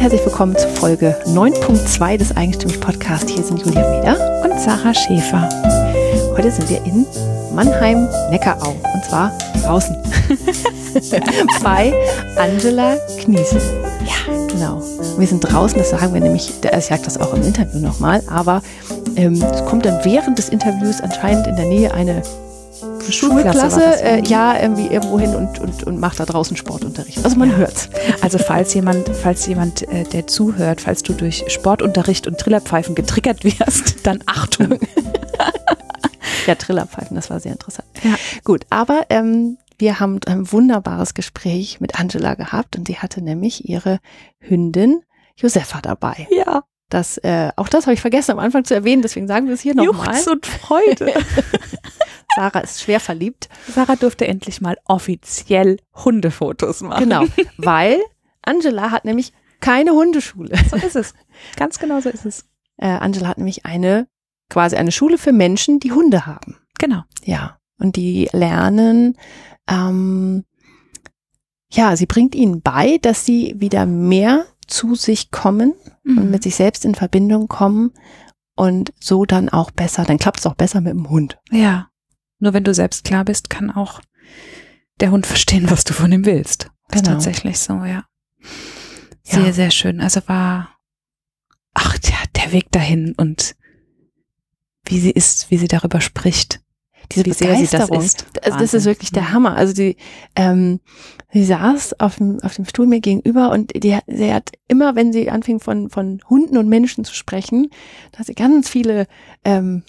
herzlich willkommen zu Folge 9.2 des Eigenstimmig Podcasts. Hier sind Julia Meder und Sarah Schäfer. Heute sind wir in Mannheim-Neckarau und zwar draußen bei Angela Kniesel. Ja, genau. Wir sind draußen, das sagen wir nämlich, ich sage das auch im Interview nochmal, aber ähm, es kommt dann während des Interviews anscheinend in der Nähe eine Schulklasse, Schulklasse äh, ja, irgendwie irgendwo hin und, und, und macht da draußen Sportunterricht. Also man ja. hört's. Also falls jemand, falls jemand, äh, der zuhört, falls du durch Sportunterricht und Trillerpfeifen getriggert wirst, dann Achtung. ja, Trillerpfeifen, das war sehr interessant. Ja. Gut, aber ähm, wir haben ein wunderbares Gespräch mit Angela gehabt und sie hatte nämlich ihre Hündin Josefa dabei. Ja. Das, äh, auch das habe ich vergessen am Anfang zu erwähnen, deswegen sagen wir es hier nochmal. Juchz und Freude. Sarah ist schwer verliebt. Sarah durfte endlich mal offiziell Hundefotos machen. Genau, weil Angela hat nämlich keine Hundeschule. So ist es. Ganz genau so ist es. Äh, Angela hat nämlich eine, quasi eine Schule für Menschen, die Hunde haben. Genau. Ja. Und die lernen, ähm, ja, sie bringt ihnen bei, dass sie wieder mehr zu sich kommen mhm. und mit sich selbst in Verbindung kommen und so dann auch besser, dann klappt es auch besser mit dem Hund. Ja. Nur wenn du selbst klar bist, kann auch der Hund verstehen, was du von ihm willst. Das genau. ist tatsächlich so, ja. Sehr, ja. sehr schön. Also war, ach ja, der Weg dahin und wie sie ist, wie sie darüber spricht. Diese wie sehr sie das ist. Also das ist wirklich der Hammer. Also die, ähm, sie saß auf dem, auf dem Stuhl mir gegenüber und die, sie hat immer, wenn sie anfing von, von Hunden und Menschen zu sprechen, da hat sie ganz viele ähm,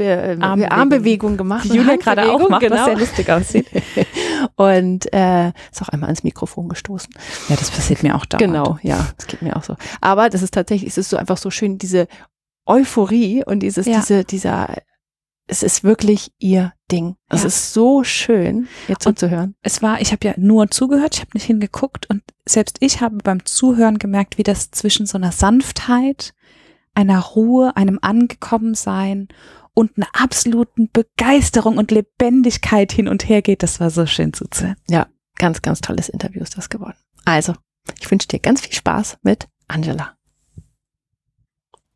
Be äh, Armbewegung. Armbewegung gemacht. Die Julia gerade auch macht, genau. was sehr lustig aussieht. und äh, ist auch einmal ans Mikrofon gestoßen. Ja, das passiert mir auch da. Genau, ja, das geht mir auch so. Aber das ist tatsächlich, es ist so einfach so schön, diese Euphorie und dieses, ja. diese, dieser, es ist wirklich ihr Ding. Es ja. ist so schön, ihr zuzuhören. Es war, ich habe ja nur zugehört, ich habe nicht hingeguckt und selbst ich habe beim Zuhören gemerkt, wie das zwischen so einer Sanftheit, einer Ruhe, einem Angekommensein und einer absoluten Begeisterung und Lebendigkeit hin und her geht. Das war so schön zuzuhören. Ja, ganz, ganz tolles Interview ist das geworden. Also, ich wünsche dir ganz viel Spaß mit Angela.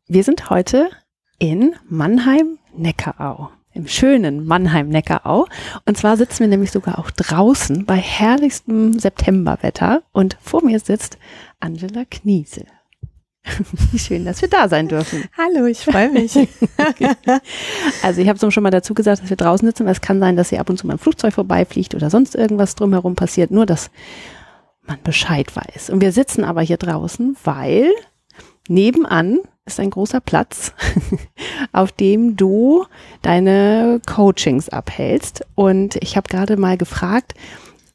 Wir sind heute in Mannheim-Neckarau. Im schönen Mannheim-Neckarau. Und zwar sitzen wir nämlich sogar auch draußen bei herrlichstem Septemberwetter. Und vor mir sitzt Angela Kniesel. Wie schön, dass wir da sein dürfen. Hallo, ich freue mich. Also ich habe es schon mal dazu gesagt, dass wir draußen sitzen, weil es kann sein, dass hier ab und zu mal ein Flugzeug vorbeifliegt oder sonst irgendwas drumherum passiert, nur dass man Bescheid weiß. Und wir sitzen aber hier draußen, weil nebenan ist ein großer Platz, auf dem du deine Coachings abhältst. Und ich habe gerade mal gefragt,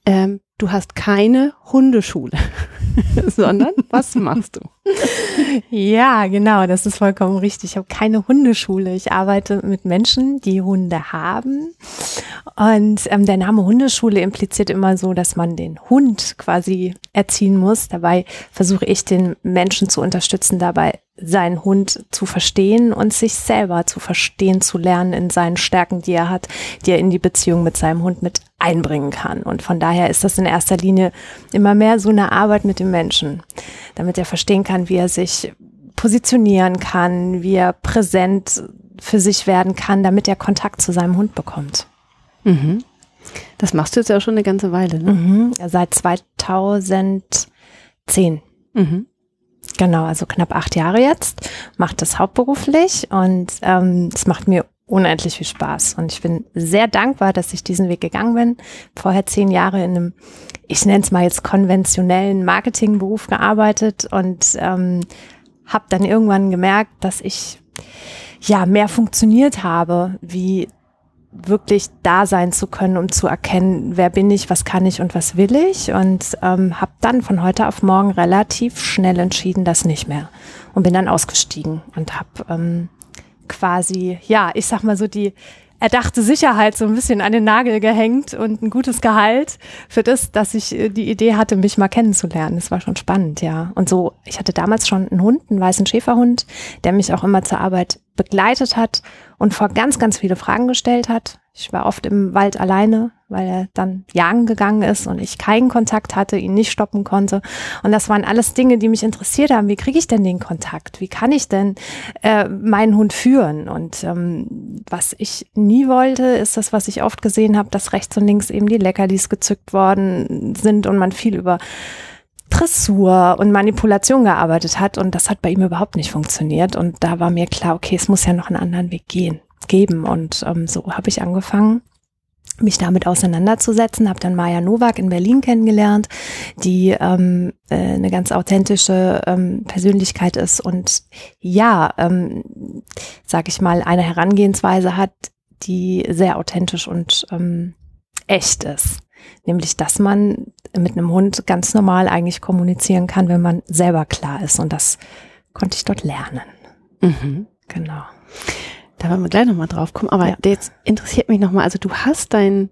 ähm, du hast keine Hundeschule, sondern was machst du? Ja, genau, das ist vollkommen richtig. Ich habe keine Hundeschule. Ich arbeite mit Menschen, die Hunde haben. Und ähm, der Name Hundeschule impliziert immer so, dass man den Hund quasi erziehen muss. Dabei versuche ich den Menschen zu unterstützen, dabei seinen Hund zu verstehen und sich selber zu verstehen, zu lernen in seinen Stärken, die er hat, die er in die Beziehung mit seinem Hund mit einbringen kann. Und von daher ist das in erster Linie immer mehr so eine Arbeit mit dem Menschen, damit er verstehen kann, wie er sich positionieren kann, wie er präsent für sich werden kann, damit er Kontakt zu seinem Hund bekommt. Mhm. Das machst du jetzt ja schon eine ganze Weile, ne? Mhm. Seit 2010. Mhm. Genau, also knapp acht Jahre jetzt, macht das hauptberuflich und ähm, es macht mir unendlich viel Spaß. Und ich bin sehr dankbar, dass ich diesen Weg gegangen bin. Vorher zehn Jahre in einem, ich nenne es mal jetzt konventionellen Marketingberuf gearbeitet und ähm, habe dann irgendwann gemerkt, dass ich ja mehr funktioniert habe, wie wirklich da sein zu können, um zu erkennen, wer bin ich, was kann ich und was will ich. Und ähm, habe dann von heute auf morgen relativ schnell entschieden, das nicht mehr. Und bin dann ausgestiegen und habe ähm, quasi, ja, ich sag mal so die erdachte Sicherheit so ein bisschen an den Nagel gehängt und ein gutes Gehalt für das, dass ich äh, die Idee hatte, mich mal kennenzulernen. Das war schon spannend, ja. Und so, ich hatte damals schon einen Hund, einen weißen Schäferhund, der mich auch immer zur Arbeit begleitet hat und vor ganz, ganz viele Fragen gestellt hat. Ich war oft im Wald alleine weil er dann jagen gegangen ist und ich keinen Kontakt hatte, ihn nicht stoppen konnte. Und das waren alles Dinge, die mich interessiert haben. Wie kriege ich denn den Kontakt? Wie kann ich denn äh, meinen Hund führen? Und ähm, was ich nie wollte, ist das, was ich oft gesehen habe, dass rechts und links eben die Leckerlis gezückt worden sind und man viel über Dressur und Manipulation gearbeitet hat und das hat bei ihm überhaupt nicht funktioniert und da war mir klar, okay, es muss ja noch einen anderen Weg gehen, geben und ähm, so habe ich angefangen mich damit auseinanderzusetzen, habe dann Maja Nowak in Berlin kennengelernt, die ähm, äh, eine ganz authentische ähm, Persönlichkeit ist und ja, ähm, sag ich mal, eine Herangehensweise hat, die sehr authentisch und ähm, echt ist. Nämlich, dass man mit einem Hund ganz normal eigentlich kommunizieren kann, wenn man selber klar ist. Und das konnte ich dort lernen. Mhm. Genau. Da werden wir gleich nochmal drauf kommen. Aber ja. jetzt interessiert mich nochmal, also du hast deinen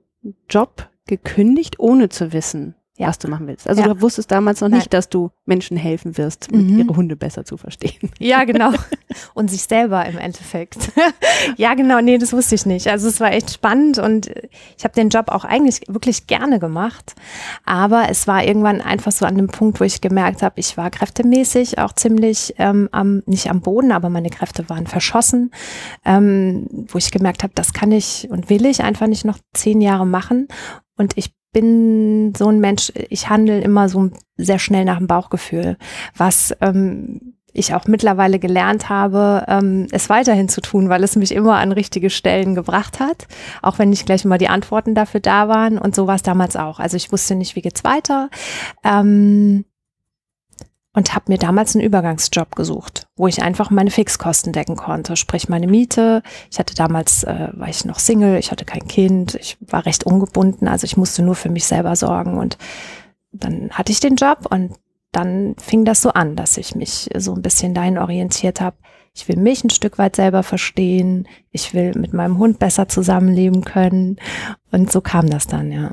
Job gekündigt, ohne zu wissen, ja. was du machen willst. Also ja. du wusstest damals noch Nein. nicht, dass du Menschen helfen wirst, mhm. ihre Hunde besser zu verstehen. Ja, genau. Und sich selber im Endeffekt. ja, genau. Nee, das wusste ich nicht. Also es war echt spannend und ich habe den Job auch eigentlich wirklich gerne gemacht. Aber es war irgendwann einfach so an dem Punkt, wo ich gemerkt habe, ich war kräftemäßig auch ziemlich ähm, am, nicht am Boden, aber meine Kräfte waren verschossen. Ähm, wo ich gemerkt habe, das kann ich und will ich einfach nicht noch zehn Jahre machen. Und ich bin so ein Mensch, ich handle immer so sehr schnell nach dem Bauchgefühl, was ähm, ich auch mittlerweile gelernt habe, ähm, es weiterhin zu tun, weil es mich immer an richtige Stellen gebracht hat, auch wenn nicht gleich immer die Antworten dafür da waren. Und so war es damals auch. Also ich wusste nicht, wie geht's weiter. Ähm, und habe mir damals einen Übergangsjob gesucht, wo ich einfach meine Fixkosten decken konnte, sprich meine Miete. Ich hatte damals, äh, war ich noch Single, ich hatte kein Kind, ich war recht ungebunden, also ich musste nur für mich selber sorgen und dann hatte ich den Job und dann fing das so an, dass ich mich so ein bisschen dahin orientiert habe. Ich will mich ein Stück weit selber verstehen, ich will mit meinem Hund besser zusammenleben können und so kam das dann, ja.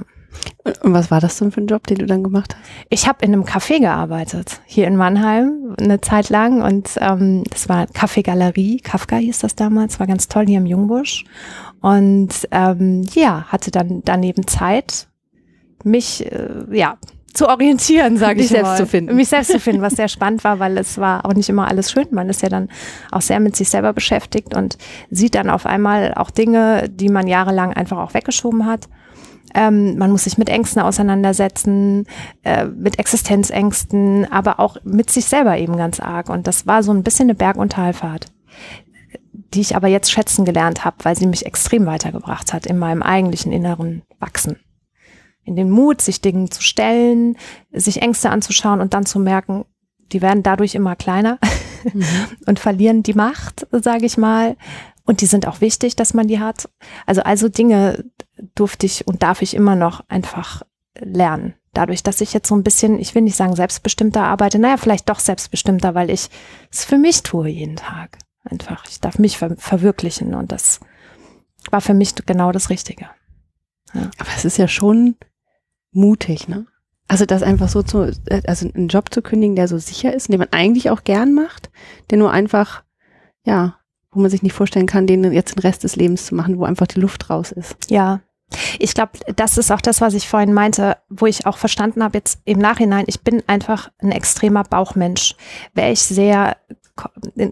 Und was war das denn für ein Job, den du dann gemacht hast? Ich habe in einem Café gearbeitet, hier in Mannheim, eine Zeit lang. Und ähm, das war Café Galerie, Kafka hieß das damals, war ganz toll hier im Jungbusch. Und ähm, ja, hatte dann daneben Zeit, mich äh, ja zu orientieren, sage ich selbst zu finden. Mich selbst zu finden, was sehr spannend war, weil es war auch nicht immer alles schön. Man ist ja dann auch sehr mit sich selber beschäftigt und sieht dann auf einmal auch Dinge, die man jahrelang einfach auch weggeschoben hat. Ähm, man muss sich mit Ängsten auseinandersetzen, äh, mit Existenzängsten, aber auch mit sich selber eben ganz arg. Und das war so ein bisschen eine Berg- und Talfahrt, die ich aber jetzt schätzen gelernt habe, weil sie mich extrem weitergebracht hat in meinem eigentlichen inneren Wachsen. In den Mut, sich Dingen zu stellen, sich Ängste anzuschauen und dann zu merken, die werden dadurch immer kleiner mhm. und verlieren die Macht, sage ich mal. Und die sind auch wichtig, dass man die hat. Also also Dinge durfte ich und darf ich immer noch einfach lernen. Dadurch, dass ich jetzt so ein bisschen, ich will nicht sagen selbstbestimmter arbeite, naja, vielleicht doch selbstbestimmter, weil ich es für mich tue jeden Tag. Einfach, ich darf mich ver verwirklichen und das war für mich genau das Richtige. Ja. Aber es ist ja schon mutig, ne? Also das einfach so zu, also einen Job zu kündigen, der so sicher ist, den man eigentlich auch gern macht, der nur einfach, ja, wo man sich nicht vorstellen kann, den jetzt den Rest des Lebens zu machen, wo einfach die Luft raus ist. Ja. Ich glaube, das ist auch das, was ich vorhin meinte, wo ich auch verstanden habe jetzt im Nachhinein, ich bin einfach ein extremer Bauchmensch. Wäre ich sehr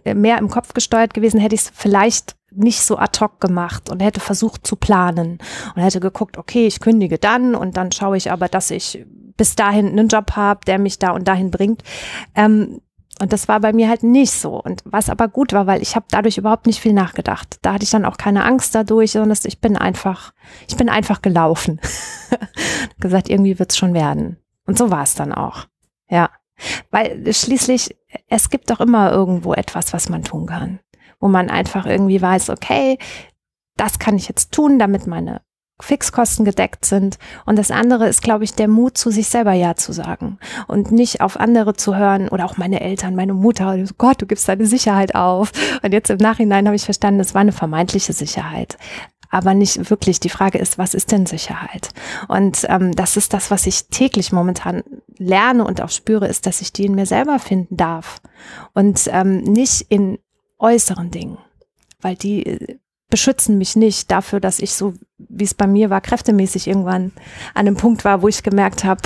mehr im Kopf gesteuert gewesen, hätte ich es vielleicht nicht so ad hoc gemacht und hätte versucht zu planen und hätte geguckt, okay, ich kündige dann und dann schaue ich aber, dass ich bis dahin einen Job habe, der mich da und dahin bringt. Ähm, und das war bei mir halt nicht so. Und was aber gut war, weil ich habe dadurch überhaupt nicht viel nachgedacht. Da hatte ich dann auch keine Angst dadurch, sondern ich bin einfach, ich bin einfach gelaufen. gesagt, irgendwie wird's schon werden. Und so war es dann auch. Ja. Weil schließlich, es gibt doch immer irgendwo etwas, was man tun kann. Wo man einfach irgendwie weiß, okay, das kann ich jetzt tun, damit meine Fixkosten gedeckt sind. Und das andere ist, glaube ich, der Mut, zu sich selber Ja zu sagen und nicht auf andere zu hören oder auch meine Eltern, meine Mutter. So, Gott, du gibst deine Sicherheit auf. Und jetzt im Nachhinein habe ich verstanden, es war eine vermeintliche Sicherheit aber nicht wirklich. Die Frage ist, was ist denn Sicherheit? Und ähm, das ist das, was ich täglich momentan lerne und auch spüre, ist, dass ich die in mir selber finden darf und ähm, nicht in äußeren Dingen, weil die beschützen mich nicht dafür, dass ich so, wie es bei mir war, kräftemäßig irgendwann an einem Punkt war, wo ich gemerkt habe,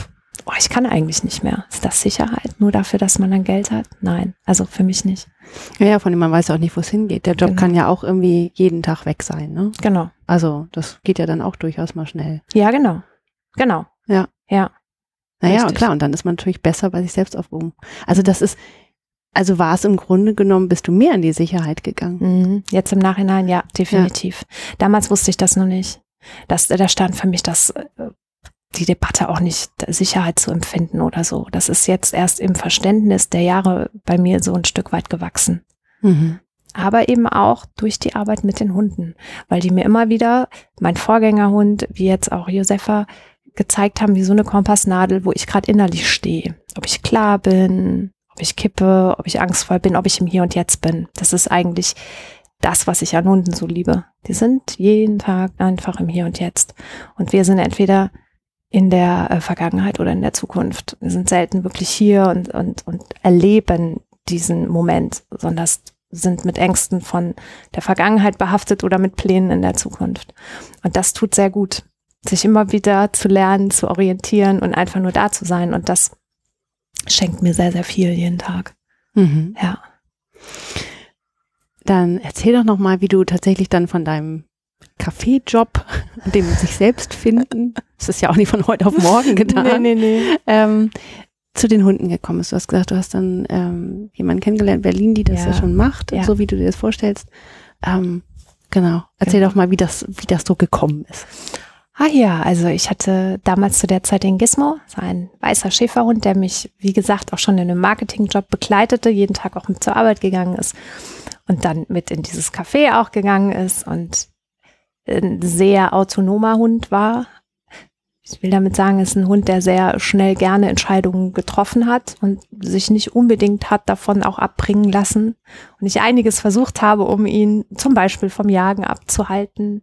oh, ich kann eigentlich nicht mehr. Ist das Sicherheit? Nur dafür, dass man dann Geld hat? Nein, also für mich nicht. Ja, ja von dem man weiß auch nicht, wo es hingeht. Der Job genau. kann ja auch irgendwie jeden Tag weg sein, ne? Genau. Also das geht ja dann auch durchaus mal schnell. Ja, genau. Genau. Ja. Ja. Naja, und klar, und dann ist man natürlich besser bei sich selbst aufgehoben. Also das ist, also war es im Grunde genommen, bist du mehr in die Sicherheit gegangen? Mhm. Jetzt im Nachhinein, ja, definitiv. Ja. Damals wusste ich das noch nicht. Das, da stand für mich das, äh, die Debatte auch nicht, Sicherheit zu empfinden oder so. Das ist jetzt erst im Verständnis der Jahre bei mir so ein Stück weit gewachsen. Mhm. Aber eben auch durch die Arbeit mit den Hunden, weil die mir immer wieder, mein Vorgängerhund, wie jetzt auch Josefa, gezeigt haben, wie so eine Kompassnadel, wo ich gerade innerlich stehe. Ob ich klar bin, ob ich kippe, ob ich angstvoll bin, ob ich im Hier und Jetzt bin. Das ist eigentlich das, was ich an Hunden so liebe. Die sind jeden Tag einfach im Hier und Jetzt. Und wir sind entweder in der äh, Vergangenheit oder in der Zukunft. Wir sind selten wirklich hier und, und, und erleben diesen Moment, sondern sind mit Ängsten von der Vergangenheit behaftet oder mit Plänen in der Zukunft. Und das tut sehr gut, sich immer wieder zu lernen, zu orientieren und einfach nur da zu sein. Und das schenkt mir sehr, sehr viel jeden Tag. Mhm. Ja. Dann erzähl doch noch mal, wie du tatsächlich dann von deinem Kaffeejob, dem sich selbst finden, das ist ja auch nicht von heute auf morgen getan, nee, nee, nee. Ähm, zu den Hunden gekommen ist. Du hast gesagt, du hast dann ähm, jemanden kennengelernt, Berlin, die das ja, ja schon macht, ja. so wie du dir das vorstellst. Ähm, genau. Erzähl genau. doch mal, wie das, wie das so gekommen ist. Ah ja, also ich hatte damals zu der Zeit den Gizmo, so ein weißer Schäferhund, der mich, wie gesagt, auch schon in einem Marketingjob begleitete, jeden Tag auch mit zur Arbeit gegangen ist und dann mit in dieses Café auch gegangen ist und ein sehr autonomer Hund war. Ich will damit sagen, es ist ein Hund, der sehr schnell gerne Entscheidungen getroffen hat und sich nicht unbedingt hat davon auch abbringen lassen. Und ich einiges versucht habe, um ihn zum Beispiel vom Jagen abzuhalten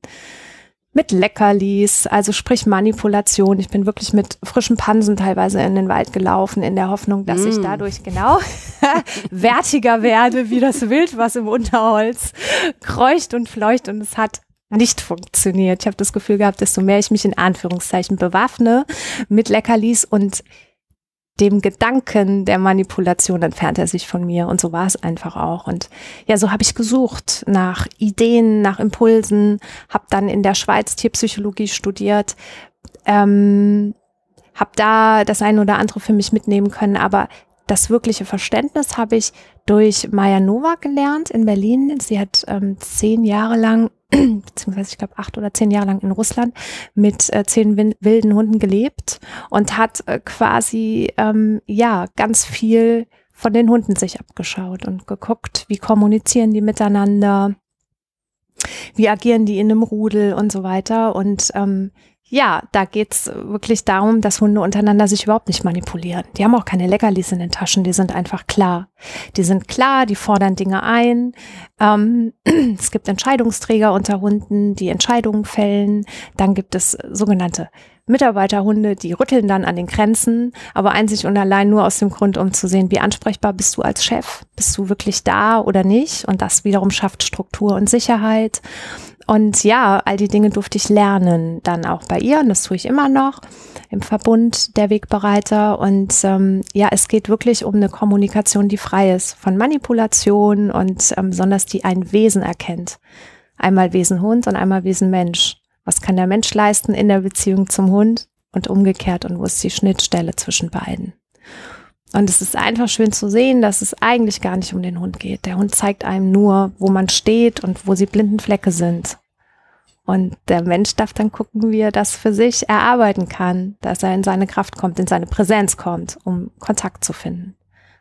mit Leckerlis, also sprich Manipulation. Ich bin wirklich mit frischen Pansen teilweise in den Wald gelaufen, in der Hoffnung, dass mm. ich dadurch genau wertiger werde, wie das Wild, was im Unterholz kreucht und fleucht. Und es hat nicht funktioniert. Ich habe das Gefühl gehabt, desto mehr ich mich in Anführungszeichen bewaffne mit Leckerlis und dem Gedanken der Manipulation entfernt er sich von mir. Und so war es einfach auch. Und ja so habe ich gesucht nach Ideen nach Impulsen habe dann in der Schweiz Tierpsychologie studiert ähm, habe da das eine oder andere für mich mitnehmen können. Aber das wirkliche Verständnis habe ich durch Maya Nowak gelernt in Berlin. Sie hat ähm, zehn Jahre lang, beziehungsweise ich glaube acht oder zehn Jahre lang in Russland mit äh, zehn wilden Hunden gelebt und hat äh, quasi ähm, ja ganz viel von den Hunden sich abgeschaut und geguckt, wie kommunizieren die miteinander, wie agieren die in einem Rudel und so weiter. Und ähm, ja, da geht's wirklich darum, dass Hunde untereinander sich überhaupt nicht manipulieren. Die haben auch keine Leckerlis in den Taschen, die sind einfach klar. Die sind klar, die fordern Dinge ein. Ähm, es gibt Entscheidungsträger unter Hunden, die Entscheidungen fällen. Dann gibt es sogenannte Mitarbeiterhunde, die rütteln dann an den Grenzen, aber einzig und allein nur aus dem Grund, um zu sehen, wie ansprechbar bist du als Chef? Bist du wirklich da oder nicht? Und das wiederum schafft Struktur und Sicherheit. Und ja, all die Dinge durfte ich lernen, dann auch bei ihr, und das tue ich immer noch im Verbund der Wegbereiter. Und ähm, ja, es geht wirklich um eine Kommunikation, die frei ist von Manipulation und ähm, besonders die ein Wesen erkennt. Einmal Wesen Hund und einmal Wesen Mensch. Was kann der Mensch leisten in der Beziehung zum Hund und umgekehrt und wo ist die Schnittstelle zwischen beiden? Und es ist einfach schön zu sehen, dass es eigentlich gar nicht um den Hund geht. Der Hund zeigt einem nur, wo man steht und wo sie blinden Flecke sind. Und der Mensch darf dann gucken, wie er das für sich erarbeiten kann, dass er in seine Kraft kommt, in seine Präsenz kommt, um Kontakt zu finden.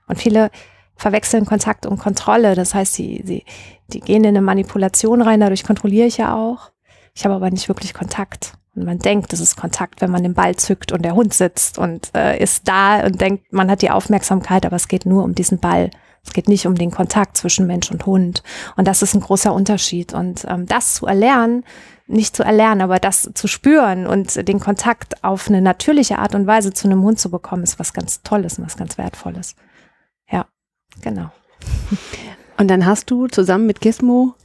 Und viele verwechseln Kontakt und Kontrolle. Das heißt, sie, sie, die gehen in eine Manipulation rein, dadurch kontrolliere ich ja auch. Ich habe aber nicht wirklich Kontakt. Und man denkt, das ist Kontakt, wenn man den Ball zückt und der Hund sitzt und äh, ist da und denkt, man hat die Aufmerksamkeit, aber es geht nur um diesen Ball. Es geht nicht um den Kontakt zwischen Mensch und Hund. Und das ist ein großer Unterschied. Und ähm, das zu erlernen, nicht zu erlernen, aber das zu spüren und den Kontakt auf eine natürliche Art und Weise zu einem Hund zu bekommen, ist was ganz Tolles und was ganz Wertvolles. Ja, genau. Und dann hast du zusammen mit Gizmo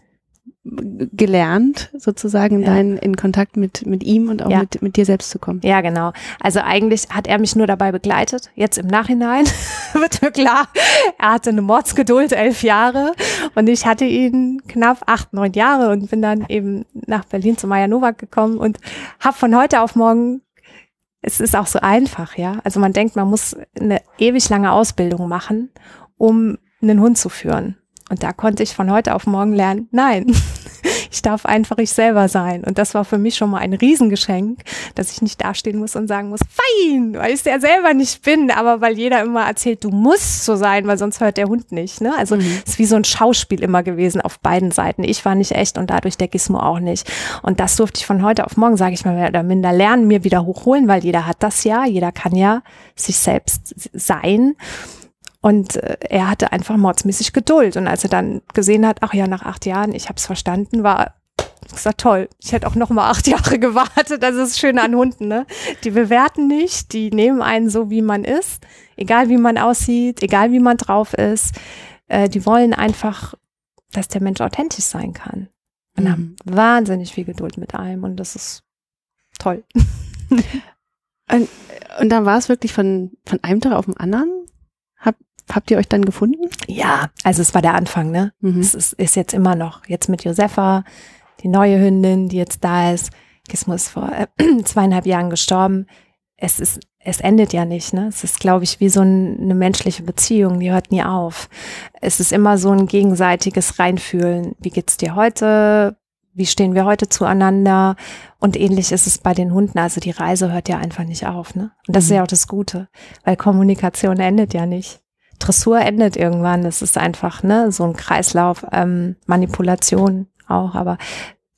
gelernt, sozusagen ja. dein, in Kontakt mit, mit ihm und auch ja. mit, mit dir selbst zu kommen. Ja, genau. Also eigentlich hat er mich nur dabei begleitet. Jetzt im Nachhinein wird mir klar, er hatte eine Mordsgeduld, elf Jahre und ich hatte ihn knapp acht, neun Jahre und bin dann eben nach Berlin zu Maya Nowak gekommen und habe von heute auf morgen es ist auch so einfach, ja. Also man denkt, man muss eine ewig lange Ausbildung machen, um einen Hund zu führen. Und da konnte ich von heute auf morgen lernen, nein, ich darf einfach ich selber sein. Und das war für mich schon mal ein Riesengeschenk, dass ich nicht dastehen muss und sagen muss, fein, weil ich es ja selber nicht bin, aber weil jeder immer erzählt, du musst so sein, weil sonst hört der Hund nicht. Ne? Also mhm. es ist wie so ein Schauspiel immer gewesen auf beiden Seiten. Ich war nicht echt und dadurch der Gizmo auch nicht. Und das durfte ich von heute auf morgen, sage ich mal, mehr oder minder lernen, mir wieder hochholen, weil jeder hat das ja, jeder kann ja sich selbst sein. Und äh, er hatte einfach mordsmäßig Geduld. Und als er dann gesehen hat, ach ja, nach acht Jahren, ich habe es verstanden, war gesagt, toll, ich hätte auch noch mal acht Jahre gewartet. Das ist schön an Hunden, ne? Die bewerten nicht, die nehmen einen so, wie man ist, egal wie man aussieht, egal wie man drauf ist. Äh, die wollen einfach, dass der Mensch authentisch sein kann. Und mhm. haben wahnsinnig viel Geduld mit einem und das ist toll. und, und dann war es wirklich von, von einem Tag auf den anderen? Habt ihr euch dann gefunden? Ja, also es war der Anfang, ne? Mhm. Es ist, ist, jetzt immer noch. Jetzt mit Josefa, die neue Hündin, die jetzt da ist. Gizmo ist vor äh, zweieinhalb Jahren gestorben. Es ist, es endet ja nicht, ne? Es ist, glaube ich, wie so ein, eine menschliche Beziehung, die hört nie auf. Es ist immer so ein gegenseitiges Reinfühlen. Wie geht's dir heute? Wie stehen wir heute zueinander? Und ähnlich ist es bei den Hunden. Also die Reise hört ja einfach nicht auf, ne? Und das mhm. ist ja auch das Gute, weil Kommunikation endet ja nicht. Dressur endet irgendwann. Das ist einfach ne, so ein Kreislauf, ähm, Manipulation auch, aber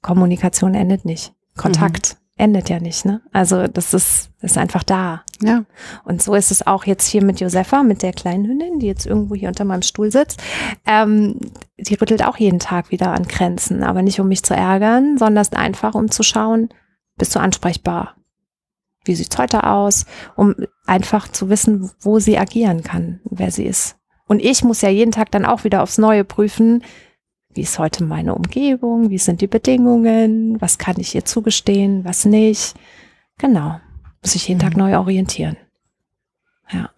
Kommunikation endet nicht. Kontakt mhm. endet ja nicht. Ne? Also das ist, ist einfach da. Ja. Und so ist es auch jetzt hier mit Josefa, mit der kleinen Hündin, die jetzt irgendwo hier unter meinem Stuhl sitzt. Ähm, die rüttelt auch jeden Tag wieder an Grenzen, aber nicht um mich zu ärgern, sondern einfach um zu schauen, bist du ansprechbar? Wie sieht's heute aus, um einfach zu wissen, wo sie agieren kann, wer sie ist. Und ich muss ja jeden Tag dann auch wieder aufs Neue prüfen, wie ist heute meine Umgebung, wie sind die Bedingungen, was kann ich ihr zugestehen, was nicht. Genau, muss ich jeden mhm. Tag neu orientieren. Ja.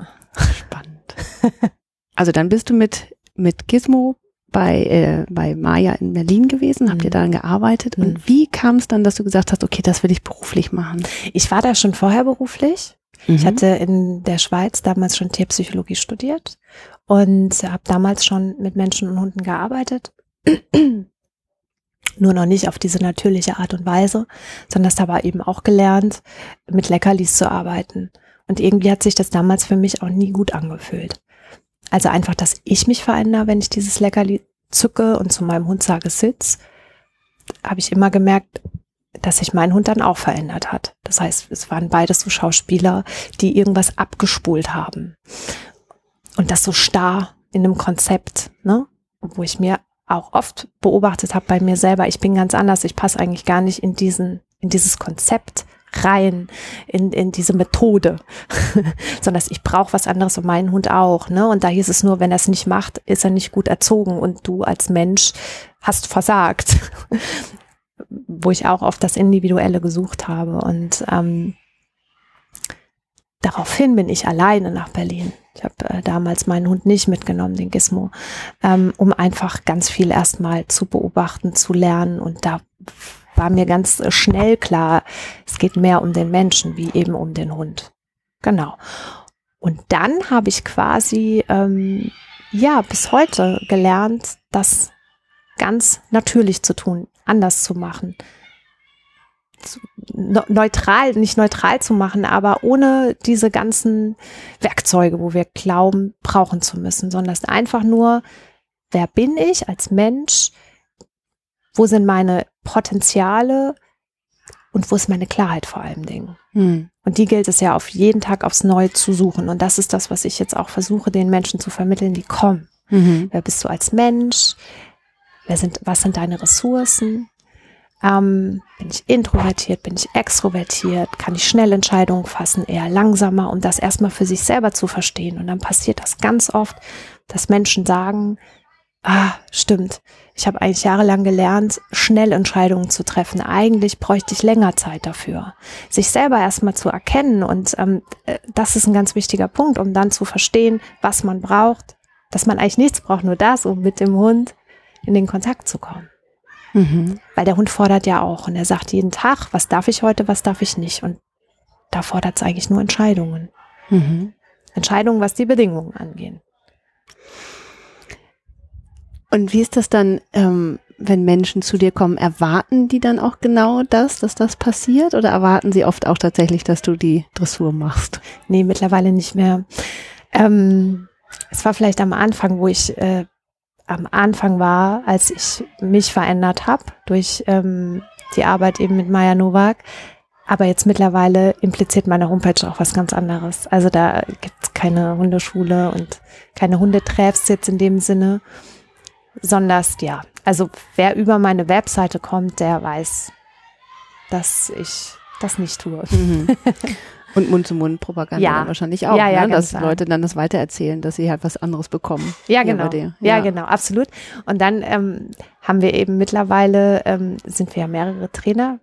Spannend. also dann bist du mit, mit Gizmo bei, äh, bei Maya in Berlin gewesen, habt mhm. ihr daran gearbeitet und mhm. wie kam es dann, dass du gesagt hast, okay, das will ich beruflich machen? Ich war da schon vorher beruflich. Mhm. Ich hatte in der Schweiz damals schon Tierpsychologie studiert und habe damals schon mit Menschen und Hunden gearbeitet. Nur noch nicht auf diese natürliche Art und Weise, sondern das aber eben auch gelernt, mit Leckerlis zu arbeiten. Und irgendwie hat sich das damals für mich auch nie gut angefühlt. Also einfach, dass ich mich verändere, wenn ich dieses Leckerli zücke und zu meinem Hund sage, sitz, habe ich immer gemerkt, dass sich mein Hund dann auch verändert hat. Das heißt, es waren beides so Schauspieler, die irgendwas abgespult haben. Und das so starr in einem Konzept, ne? wo ich mir auch oft beobachtet habe bei mir selber, ich bin ganz anders, ich passe eigentlich gar nicht in diesen, in dieses Konzept rein in, in diese Methode, sondern ich brauche was anderes und meinen Hund auch. Ne? Und da hieß es nur, wenn er es nicht macht, ist er nicht gut erzogen und du als Mensch hast versagt. Wo ich auch oft das Individuelle gesucht habe. Und ähm, daraufhin bin ich alleine nach Berlin. Ich habe äh, damals meinen Hund nicht mitgenommen, den Gizmo, ähm, um einfach ganz viel erstmal zu beobachten, zu lernen. Und da war mir ganz schnell klar, es geht mehr um den Menschen wie eben um den Hund. Genau. Und dann habe ich quasi, ähm, ja, bis heute gelernt, das ganz natürlich zu tun, anders zu machen. Neutral, nicht neutral zu machen, aber ohne diese ganzen Werkzeuge, wo wir glauben, brauchen zu müssen, sondern einfach nur, wer bin ich als Mensch? Wo sind meine Potenziale und wo ist meine Klarheit vor allem Dingen? Hm. Und die gilt es ja auf jeden Tag aufs Neue zu suchen. Und das ist das, was ich jetzt auch versuche, den Menschen zu vermitteln, die kommen. Mhm. Wer bist du als Mensch? Wer sind, was sind deine Ressourcen? Ähm, bin ich introvertiert? Bin ich extrovertiert? Kann ich schnell Entscheidungen fassen? Eher langsamer, um das erstmal für sich selber zu verstehen. Und dann passiert das ganz oft, dass Menschen sagen, ah, stimmt, ich habe eigentlich jahrelang gelernt, schnell Entscheidungen zu treffen. Eigentlich bräuchte ich länger Zeit dafür. Sich selber erstmal zu erkennen und ähm, äh, das ist ein ganz wichtiger Punkt, um dann zu verstehen, was man braucht, dass man eigentlich nichts braucht, nur das, um mit dem Hund in den Kontakt zu kommen. Mhm. Weil der Hund fordert ja auch und er sagt jeden Tag, was darf ich heute, was darf ich nicht. Und da fordert es eigentlich nur Entscheidungen. Mhm. Entscheidungen, was die Bedingungen angehen. Und wie ist das dann, ähm, wenn Menschen zu dir kommen? Erwarten die dann auch genau das, dass das passiert? Oder erwarten sie oft auch tatsächlich, dass du die Dressur machst? Nee, mittlerweile nicht mehr. Ähm, es war vielleicht am Anfang, wo ich äh, am Anfang war, als ich mich verändert habe durch ähm, die Arbeit eben mit Maya Nowak. Aber jetzt mittlerweile impliziert meine Homepage auch was ganz anderes. Also da gibt es keine Hundeschule und keine Hundetreffs jetzt in dem Sinne sondern ja, also wer über meine Webseite kommt, der weiß, dass ich das nicht tue. Mhm. Und Mund-zu-Mund-Propaganda ja. wahrscheinlich auch, ja, ja, ne? dass Leute dann das weitererzählen, dass sie halt was anderes bekommen. Ja, genau. Ja. ja. genau, absolut. Und dann ähm, haben wir eben mittlerweile, ähm, sind wir ja mehrere Trainer,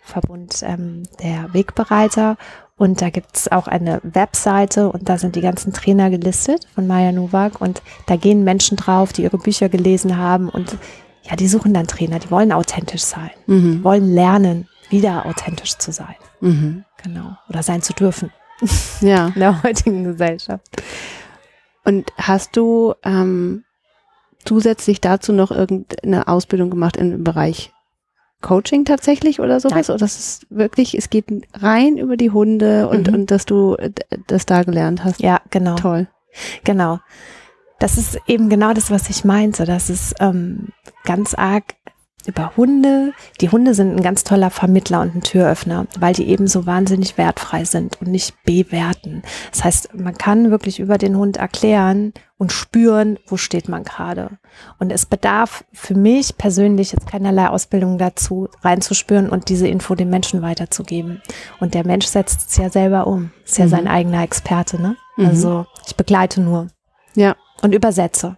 Verbund ähm, der Wegbereiter und da gibt es auch eine Webseite und da sind die ganzen Trainer gelistet von Maya Nowak und da gehen Menschen drauf, die ihre Bücher gelesen haben und ja, die suchen dann Trainer, die wollen authentisch sein, mhm. wollen lernen, wieder authentisch zu sein. Mhm. Genau. Oder sein zu dürfen. Ja. In der heutigen Gesellschaft. Und hast du ähm, zusätzlich dazu noch irgendeine Ausbildung gemacht im Bereich Coaching tatsächlich oder sowas? Nein. Oder das ist wirklich, es geht rein über die Hunde und, mhm. und dass du das da gelernt hast. Ja, genau. Toll. Genau. Das ist eben genau das, was ich meinte. Das ist ähm, ganz arg über Hunde. Die Hunde sind ein ganz toller Vermittler und ein Türöffner, weil die eben so wahnsinnig wertfrei sind und nicht bewerten. Das heißt, man kann wirklich über den Hund erklären und spüren, wo steht man gerade. Und es bedarf für mich persönlich jetzt keinerlei Ausbildung dazu, reinzuspüren und diese Info dem Menschen weiterzugeben. Und der Mensch setzt es ja selber um. Ist ja mhm. sein eigener Experte, ne? Mhm. Also ich begleite nur. Ja. Und übersetze.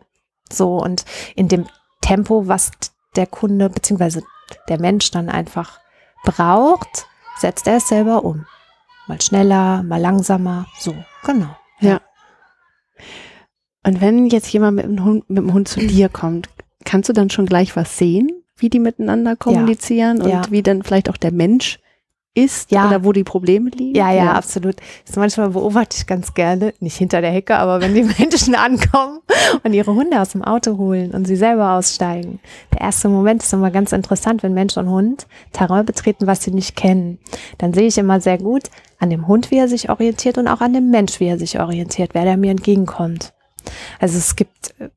So, und in dem Tempo, was der Kunde beziehungsweise der Mensch dann einfach braucht, setzt er es selber um. Mal schneller, mal langsamer, so, genau. Ja. ja. Und wenn jetzt jemand mit dem, Hund, mit dem Hund zu dir kommt, kannst du dann schon gleich was sehen, wie die miteinander kommunizieren ja. und ja. wie dann vielleicht auch der Mensch ist ja. oder wo die Probleme liegen? Ja, ja, ja, absolut. Das manchmal beobachte ich ganz gerne, nicht hinter der Hecke, aber wenn die Menschen ankommen und ihre Hunde aus dem Auto holen und sie selber aussteigen. Der erste Moment ist immer ganz interessant, wenn Mensch und Hund Terrain betreten, was sie nicht kennen. Dann sehe ich immer sehr gut an dem Hund, wie er sich orientiert und auch an dem Mensch, wie er sich orientiert, wer der mir entgegenkommt. Also es gibt äh,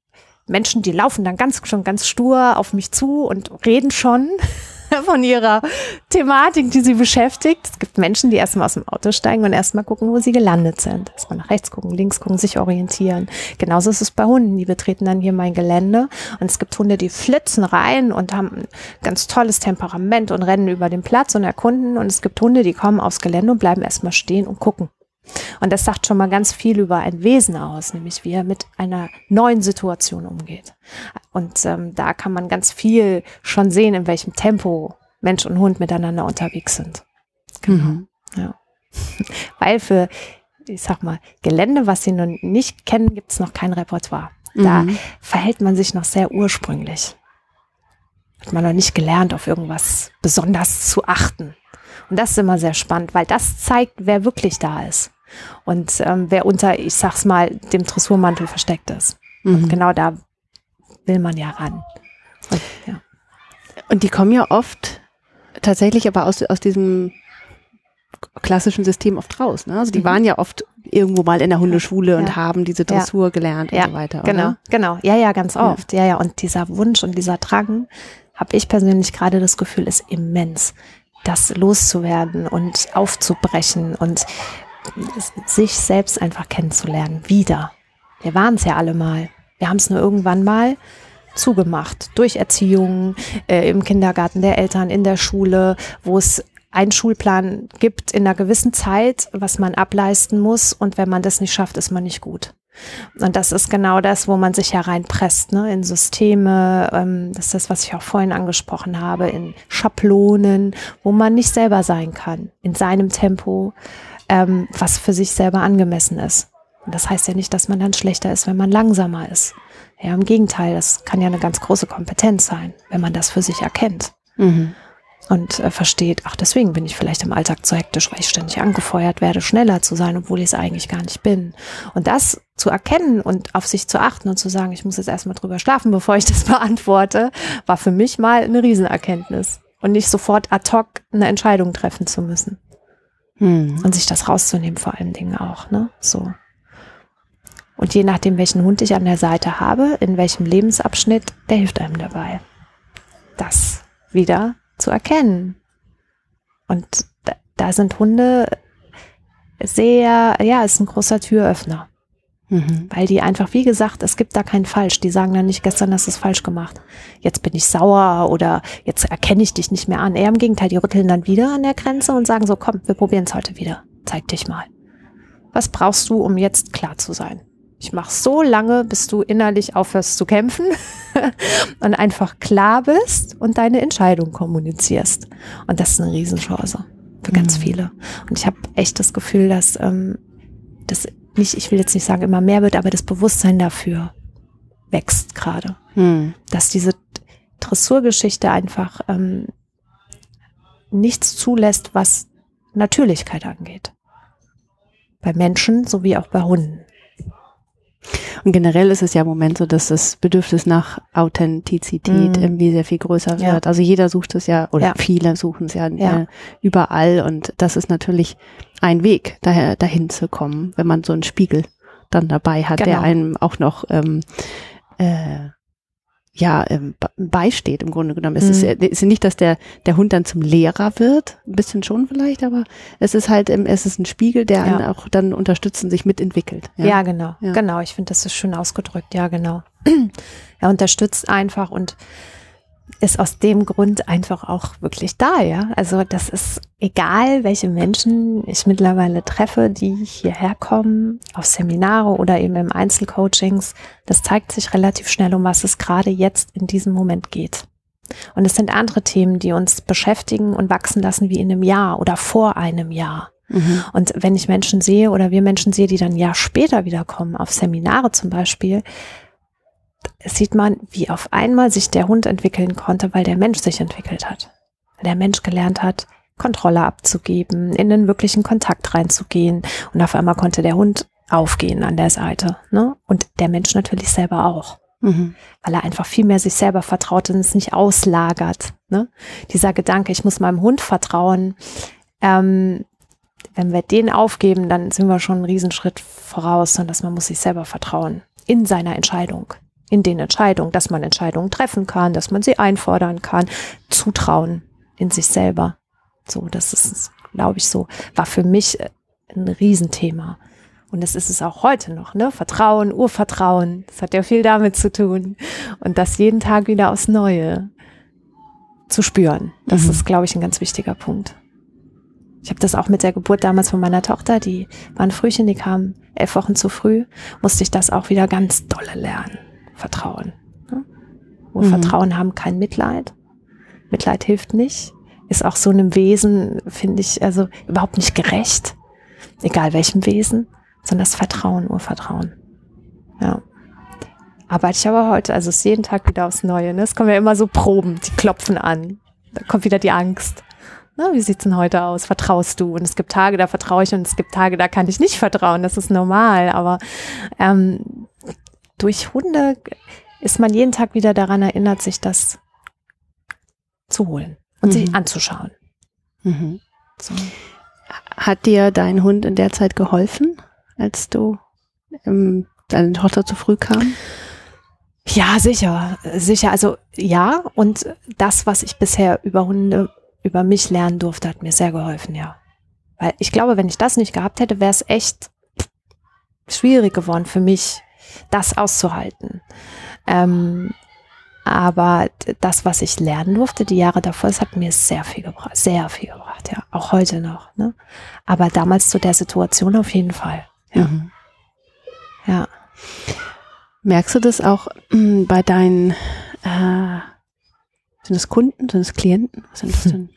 Menschen, die laufen dann ganz schon ganz stur auf mich zu und reden schon von ihrer Thematik, die sie beschäftigt. Es gibt Menschen, die erstmal aus dem Auto steigen und erstmal gucken, wo sie gelandet sind. Erstmal nach rechts gucken, links gucken, sich orientieren. Genauso ist es bei Hunden. Die betreten dann hier mein Gelände. Und es gibt Hunde, die flitzen rein und haben ein ganz tolles Temperament und rennen über den Platz und erkunden. Und es gibt Hunde, die kommen aufs Gelände und bleiben erstmal stehen und gucken. Und das sagt schon mal ganz viel über ein Wesen aus, nämlich wie er mit einer neuen Situation umgeht. Und ähm, da kann man ganz viel schon sehen, in welchem Tempo Mensch und Hund miteinander unterwegs sind. Genau. Mhm. Ja. Weil für, ich sag mal, Gelände, was sie noch nicht kennen, gibt es noch kein Repertoire. Da mhm. verhält man sich noch sehr ursprünglich. Hat man noch nicht gelernt, auf irgendwas besonders zu achten. Und das ist immer sehr spannend, weil das zeigt, wer wirklich da ist und ähm, wer unter, ich sag's mal, dem Dressurmantel versteckt ist. Mhm. Und genau da will man ja ran. Und, ja. und die kommen ja oft tatsächlich aber aus, aus diesem klassischen System oft raus. Ne? Also die mhm. waren ja oft irgendwo mal in der Hundeschule ja. und haben diese Dressur ja. gelernt und ja. so weiter. Genau, oder? genau. Ja, ja, ganz oft. Ja, ja. Und dieser Wunsch und dieser Drang, habe ich persönlich gerade das Gefühl, ist immens, das loszuwerden und aufzubrechen und sich selbst einfach kennenzulernen. Wieder. Wir waren es ja alle mal. Wir haben es nur irgendwann mal zugemacht. Durch Erziehung, äh, im Kindergarten der Eltern, in der Schule, wo es einen Schulplan gibt in einer gewissen Zeit, was man ableisten muss. Und wenn man das nicht schafft, ist man nicht gut. Und das ist genau das, wo man sich ja reinpresst, ne? in Systeme, ähm, das ist das, was ich auch vorhin angesprochen habe, in Schablonen, wo man nicht selber sein kann, in seinem Tempo, ähm, was für sich selber angemessen ist. Und das heißt ja nicht, dass man dann schlechter ist, wenn man langsamer ist. Ja, im Gegenteil, das kann ja eine ganz große Kompetenz sein, wenn man das für sich erkennt. Mhm und äh, versteht, ach, deswegen bin ich vielleicht im Alltag zu hektisch, weil ich ständig angefeuert werde, schneller zu sein, obwohl ich es eigentlich gar nicht bin. Und das zu erkennen und auf sich zu achten und zu sagen, ich muss jetzt erstmal drüber schlafen, bevor ich das beantworte, war für mich mal eine Riesenerkenntnis. Und nicht sofort ad hoc eine Entscheidung treffen zu müssen. Hm. Und sich das rauszunehmen vor allen Dingen auch, ne? So. Und je nachdem, welchen Hund ich an der Seite habe, in welchem Lebensabschnitt, der hilft einem dabei. Das wieder zu erkennen. Und da, da sind Hunde sehr, ja, ist ein großer Türöffner. Mhm. Weil die einfach, wie gesagt, es gibt da kein Falsch. Die sagen dann nicht, gestern hast du es falsch gemacht. Jetzt bin ich sauer oder jetzt erkenne ich dich nicht mehr an. Eher im Gegenteil, die rütteln dann wieder an der Grenze und sagen so, komm, wir probieren es heute wieder. Zeig dich mal. Was brauchst du, um jetzt klar zu sein? Ich mache so lange, bis du innerlich aufhörst zu kämpfen und einfach klar bist und deine Entscheidung kommunizierst. Und das ist eine Riesenchance für ganz mhm. viele. Und ich habe echt das Gefühl, dass ähm, das nicht, ich will jetzt nicht sagen, immer mehr wird, aber das Bewusstsein dafür wächst gerade. Mhm. Dass diese Dressurgeschichte einfach ähm, nichts zulässt, was Natürlichkeit angeht. Bei Menschen sowie auch bei Hunden. Und generell ist es ja im Moment so, dass das Bedürfnis nach Authentizität mm. irgendwie sehr viel größer wird. Ja. Also jeder sucht es ja, oder ja. viele suchen es ja, ja. Äh, überall. Und das ist natürlich ein Weg, daher, dahin zu kommen, wenn man so einen Spiegel dann dabei hat, genau. der einem auch noch ähm, äh, ja ähm, beisteht im Grunde genommen. Es mhm. ist, ist nicht, dass der der Hund dann zum Lehrer wird, ein bisschen schon vielleicht, aber es ist halt ähm, es ist ein Spiegel, der ja. auch dann unterstützen sich mitentwickelt. Ja, ja genau, ja. genau. Ich finde, das ist schön ausgedrückt. Ja, genau. er unterstützt einfach und ist aus dem Grund einfach auch wirklich da, ja. Also das ist egal, welche Menschen ich mittlerweile treffe, die hierher kommen, auf Seminare oder eben im Einzelcoachings. Das zeigt sich relativ schnell, um was es gerade jetzt in diesem Moment geht. Und es sind andere Themen, die uns beschäftigen und wachsen lassen wie in einem Jahr oder vor einem Jahr. Mhm. Und wenn ich Menschen sehe oder wir Menschen sehe, die dann ein Jahr später wiederkommen, auf Seminare zum Beispiel, sieht man, wie auf einmal sich der Hund entwickeln konnte, weil der Mensch sich entwickelt hat. Der Mensch gelernt hat, Kontrolle abzugeben, in den wirklichen Kontakt reinzugehen. Und auf einmal konnte der Hund aufgehen an der Seite. Ne? Und der Mensch natürlich selber auch. Mhm. Weil er einfach viel mehr sich selber vertraut und es nicht auslagert. Ne? Dieser Gedanke, ich muss meinem Hund vertrauen, ähm, wenn wir den aufgeben, dann sind wir schon einen Riesenschritt voraus, sondern dass man muss sich selber vertrauen in seiner Entscheidung in den Entscheidungen, dass man Entscheidungen treffen kann, dass man sie einfordern kann, zutrauen in sich selber. So, das ist, glaube ich, so, war für mich äh, ein Riesenthema. Und das ist es auch heute noch, ne? Vertrauen, Urvertrauen. Das hat ja viel damit zu tun. Und das jeden Tag wieder aufs Neue zu spüren. Das mhm. ist, glaube ich, ein ganz wichtiger Punkt. Ich habe das auch mit der Geburt damals von meiner Tochter, die war ein Frühchen, die kam elf Wochen zu früh, musste ich das auch wieder ganz dolle lernen. Vertrauen. Ne? Wo mhm. Vertrauen haben kein Mitleid. Mitleid hilft nicht. Ist auch so einem Wesen, finde ich, also überhaupt nicht gerecht. Egal welchem Wesen, sondern das Vertrauen, Urvertrauen. Ja. Arbeite ich aber heute, also es ist jeden Tag wieder aufs Neue. Ne? Es kommen ja immer so Proben, die klopfen an. Da kommt wieder die Angst. Na, wie sieht's denn heute aus? Vertraust du? Und es gibt Tage, da vertraue ich und es gibt Tage, da kann ich nicht vertrauen. Das ist normal. Aber ähm, durch Hunde ist man jeden Tag wieder daran erinnert, sich das zu holen und mhm. sich anzuschauen. Mhm. So. Hat dir dein Hund in der Zeit geholfen, als du ähm, deine Tochter zu früh kam? Ja, sicher, sicher. Also ja, und das, was ich bisher über Hunde, über mich lernen durfte, hat mir sehr geholfen, ja. Weil ich glaube, wenn ich das nicht gehabt hätte, wäre es echt schwierig geworden für mich, das auszuhalten. Ähm, aber das, was ich lernen durfte, die Jahre davor, das hat mir sehr viel gebracht, sehr viel gebracht, ja, auch heute noch. Ne? Aber damals zu der Situation auf jeden Fall. Ja. Mhm. ja. Merkst du das auch mh, bei deinen, äh, sind das Kunden, sind das Klienten? Was sind das denn?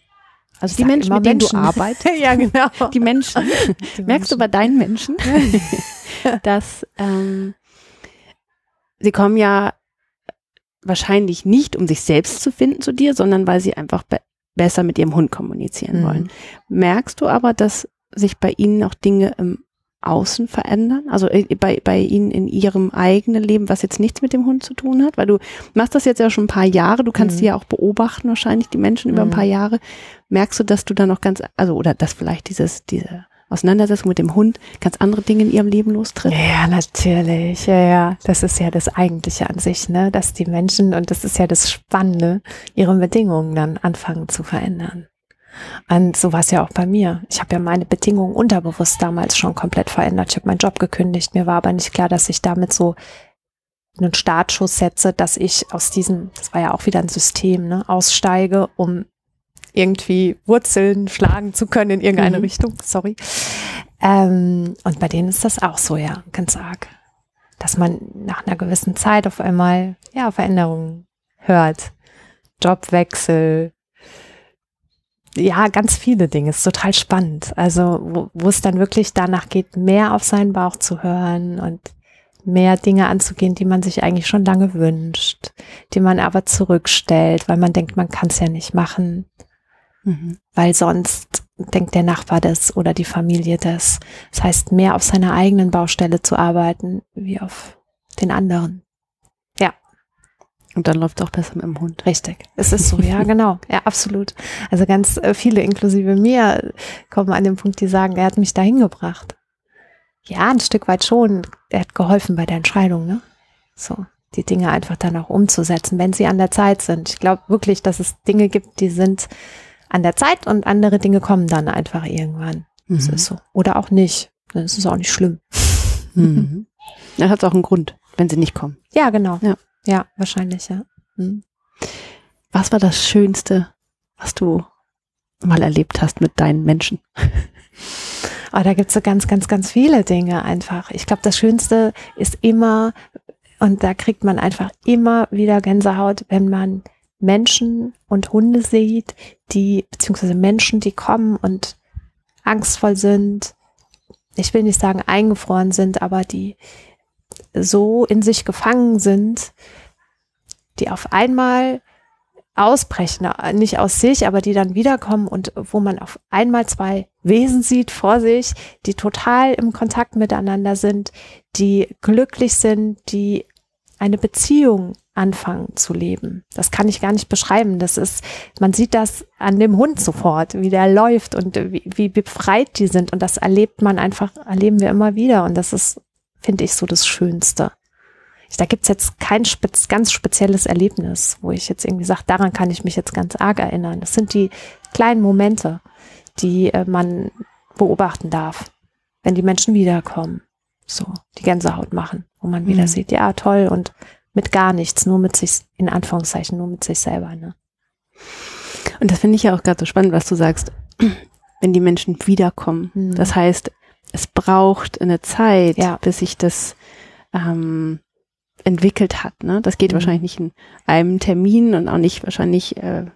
Also die Menschen, mit denen Menschen. du arbeitest. ja, genau. Die Menschen. Die Merkst Menschen. du bei deinen Menschen, dass ähm, sie kommen ja wahrscheinlich nicht, um sich selbst zu finden zu dir, sondern weil sie einfach be besser mit ihrem Hund kommunizieren mhm. wollen. Merkst du aber, dass sich bei ihnen auch Dinge im Außen verändern? Also äh, bei, bei ihnen in ihrem eigenen Leben, was jetzt nichts mit dem Hund zu tun hat? Weil du machst das jetzt ja schon ein paar Jahre, du kannst mhm. die ja auch beobachten, wahrscheinlich die Menschen über ein paar mhm. Jahre. Merkst du, dass du da noch ganz, also oder dass vielleicht dieses, diese Auseinandersetzung mit dem Hund ganz andere Dinge in ihrem Leben lostritt? Ja, natürlich. Ja, ja. Das ist ja das Eigentliche an sich, ne? Dass die Menschen, und das ist ja das Spannende, ihre Bedingungen dann anfangen zu verändern. Und so war es ja auch bei mir. Ich habe ja meine Bedingungen unterbewusst damals schon komplett verändert. Ich habe meinen Job gekündigt. Mir war aber nicht klar, dass ich damit so einen Startschuss setze, dass ich aus diesem, das war ja auch wieder ein System, ne, aussteige, um irgendwie Wurzeln schlagen zu können in irgendeine mhm. Richtung. Sorry. Ähm, und bei denen ist das auch so, ja, ganz arg. Dass man nach einer gewissen Zeit auf einmal, ja, Veränderungen hört. Jobwechsel, ja, ganz viele Dinge. Ist total spannend. Also, wo, wo es dann wirklich danach geht, mehr auf seinen Bauch zu hören und mehr Dinge anzugehen, die man sich eigentlich schon lange wünscht, die man aber zurückstellt, weil man denkt, man kann es ja nicht machen, mhm. weil sonst denkt der Nachbar das oder die Familie das. Das heißt, mehr auf seiner eigenen Baustelle zu arbeiten, wie auf den anderen. Und dann läuft es auch besser mit dem Hund. Richtig. Es ist so, ja, genau. Ja, absolut. Also ganz äh, viele, inklusive mir, kommen an den Punkt, die sagen, er hat mich dahin gebracht. Ja, ein Stück weit schon. Er hat geholfen bei der Entscheidung, ne? So, die Dinge einfach dann auch umzusetzen, wenn sie an der Zeit sind. Ich glaube wirklich, dass es Dinge gibt, die sind an der Zeit und andere Dinge kommen dann einfach irgendwann. Mhm. Das ist so. Oder auch nicht. Dann ist es auch nicht schlimm. Mhm. Das hat auch einen Grund, wenn sie nicht kommen. Ja, genau. Ja. Ja, wahrscheinlich, ja. Hm. Was war das Schönste, was du mal erlebt hast mit deinen Menschen? Oh, da gibt's so ganz, ganz, ganz viele Dinge einfach. Ich glaube, das Schönste ist immer, und da kriegt man einfach immer wieder Gänsehaut, wenn man Menschen und Hunde sieht, die, beziehungsweise Menschen, die kommen und angstvoll sind. Ich will nicht sagen eingefroren sind, aber die, so in sich gefangen sind, die auf einmal ausbrechen, nicht aus sich, aber die dann wiederkommen und wo man auf einmal zwei Wesen sieht vor sich, die total im Kontakt miteinander sind, die glücklich sind, die eine Beziehung anfangen zu leben. Das kann ich gar nicht beschreiben. Das ist, man sieht das an dem Hund sofort, wie der läuft und wie, wie befreit die sind. Und das erlebt man einfach, erleben wir immer wieder. Und das ist finde ich so das Schönste. Da gibt's jetzt kein spez ganz spezielles Erlebnis, wo ich jetzt irgendwie sage, daran kann ich mich jetzt ganz arg erinnern. Das sind die kleinen Momente, die äh, man beobachten darf, wenn die Menschen wiederkommen. So, die Gänsehaut machen, wo man wieder mhm. sieht, ja, toll und mit gar nichts, nur mit sich, in Anführungszeichen, nur mit sich selber. Ne? Und das finde ich ja auch gerade so spannend, was du sagst, wenn die Menschen wiederkommen. Mhm. Das heißt, es braucht eine Zeit, ja. bis sich das ähm, entwickelt hat. Ne? Das geht mhm. wahrscheinlich nicht in einem Termin und auch nicht wahrscheinlich, äh,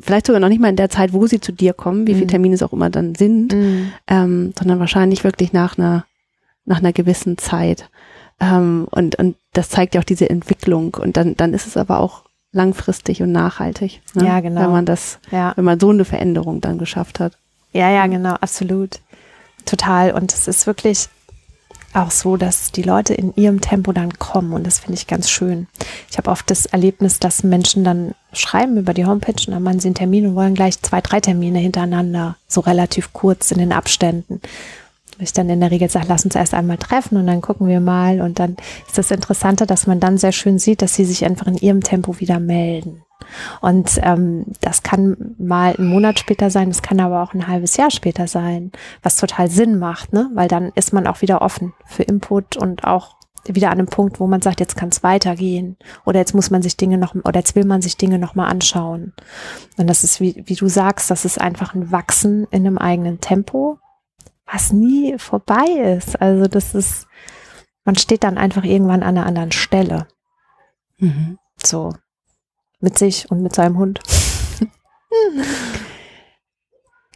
vielleicht sogar noch nicht mal in der Zeit, wo sie zu dir kommen, wie mhm. viele Termine es auch immer dann sind, mhm. ähm, sondern wahrscheinlich wirklich nach einer, nach einer gewissen Zeit. Ähm, und, und das zeigt ja auch diese Entwicklung. Und dann, dann ist es aber auch langfristig und nachhaltig. Ne? Ja, genau. Wenn man das, ja. wenn man so eine Veränderung dann geschafft hat. Ja, ja, genau, absolut total. Und es ist wirklich auch so, dass die Leute in ihrem Tempo dann kommen und das finde ich ganz schön. Ich habe oft das Erlebnis, dass Menschen dann schreiben über die Homepage und dann machen sie einen Termin und wollen gleich zwei, drei Termine hintereinander, so relativ kurz in den Abständen. Ich dann in der Regel sage, lass uns erst einmal treffen und dann gucken wir mal und dann ist das Interessante, dass man dann sehr schön sieht, dass sie sich einfach in ihrem Tempo wieder melden. Und ähm, das kann mal einen Monat später sein, das kann aber auch ein halbes Jahr später sein, was total Sinn macht, ne? weil dann ist man auch wieder offen für Input und auch wieder an einem Punkt, wo man sagt, jetzt kann es weitergehen oder jetzt muss man sich Dinge noch oder jetzt will man sich Dinge noch mal anschauen. Und das ist wie, wie du sagst, das ist einfach ein Wachsen in einem eigenen Tempo, was nie vorbei ist. Also das ist man steht dann einfach irgendwann an einer anderen Stelle. Mhm. So. Mit sich und mit seinem Hund.